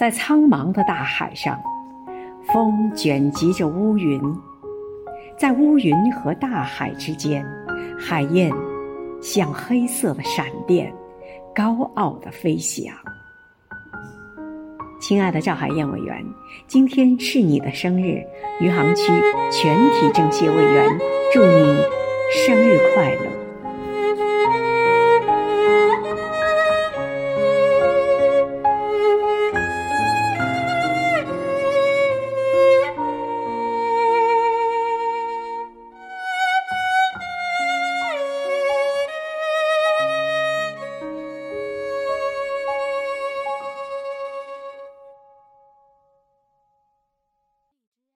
在苍茫的大海上，风卷集着乌云，在乌云和大海之间，海燕像黑色的闪电，高傲的飞翔。亲爱的赵海燕委员，今天是你的生日，余杭区全体政协委员，祝你生日快乐。